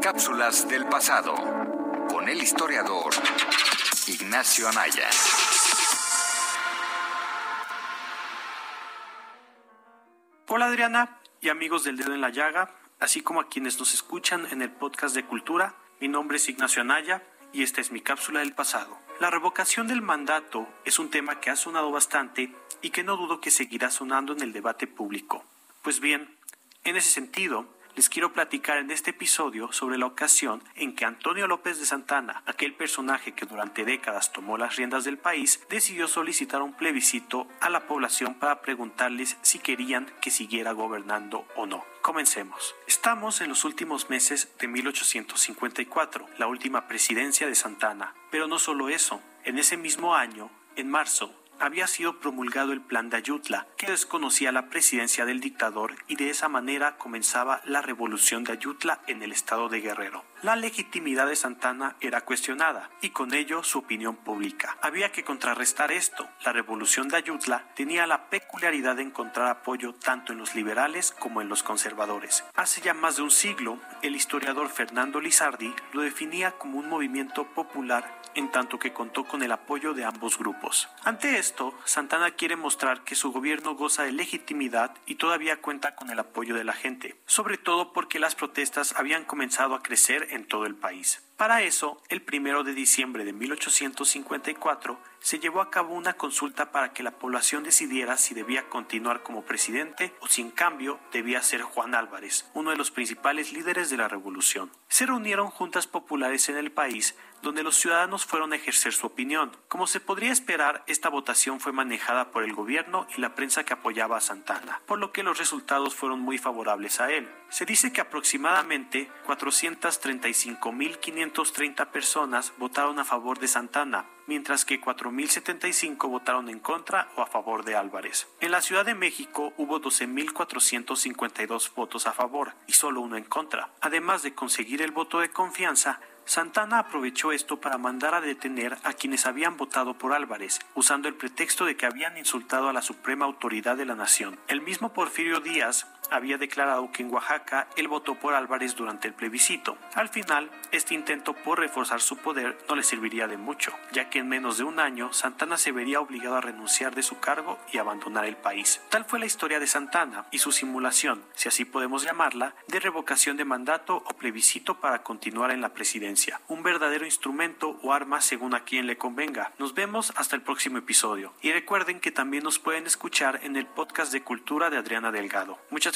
Cápsulas del pasado con el historiador Ignacio Anaya. Hola Adriana y amigos del dedo en la llaga, así como a quienes nos escuchan en el podcast de cultura. Mi nombre es Ignacio Anaya y esta es mi cápsula del pasado. La revocación del mandato es un tema que ha sonado bastante y que no dudo que seguirá sonando en el debate público. Pues bien, en ese sentido, les quiero platicar en este episodio sobre la ocasión en que Antonio López de Santana, aquel personaje que durante décadas tomó las riendas del país, decidió solicitar un plebiscito a la población para preguntarles si querían que siguiera gobernando o no. Comencemos. Estamos en los últimos meses de 1854, la última presidencia de Santana. Pero no solo eso, en ese mismo año, en marzo, había sido promulgado el Plan de Ayutla, que desconocía la presidencia del dictador y de esa manera comenzaba la revolución de Ayutla en el estado de Guerrero. La legitimidad de Santana era cuestionada y con ello su opinión pública. Había que contrarrestar esto. La revolución de Ayutla tenía la peculiaridad de encontrar apoyo tanto en los liberales como en los conservadores. Hace ya más de un siglo, el historiador Fernando Lizardi lo definía como un movimiento popular en tanto que contó con el apoyo de ambos grupos. Ante esto, Santana quiere mostrar que su gobierno goza de legitimidad y todavía cuenta con el apoyo de la gente, sobre todo porque las protestas habían comenzado a crecer en todo el país. Para eso, el primero de diciembre de 1854 se llevó a cabo una consulta para que la población decidiera si debía continuar como presidente o si en cambio debía ser Juan Álvarez, uno de los principales líderes de la revolución. Se reunieron juntas populares en el país donde los ciudadanos fueron a ejercer su opinión. Como se podría esperar, esta votación fue manejada por el gobierno y la prensa que apoyaba a Santana, por lo que los resultados fueron muy favorables a él. Se dice que aproximadamente 435.530 personas votaron a favor de Santana, mientras que 4.075 votaron en contra o a favor de Álvarez. En la Ciudad de México hubo 12.452 votos a favor y solo uno en contra. Además de conseguir el voto de confianza, Santana aprovechó esto para mandar a detener a quienes habían votado por Álvarez, usando el pretexto de que habían insultado a la suprema autoridad de la nación. El mismo Porfirio Díaz había declarado que en Oaxaca él votó por Álvarez durante el plebiscito. Al final, este intento por reforzar su poder no le serviría de mucho, ya que en menos de un año Santana se vería obligado a renunciar de su cargo y abandonar el país. Tal fue la historia de Santana y su simulación, si así podemos llamarla, de revocación de mandato o plebiscito para continuar en la presidencia. Un verdadero instrumento o arma según a quien le convenga. Nos vemos hasta el próximo episodio. Y recuerden que también nos pueden escuchar en el podcast de Cultura de Adriana Delgado. Muchas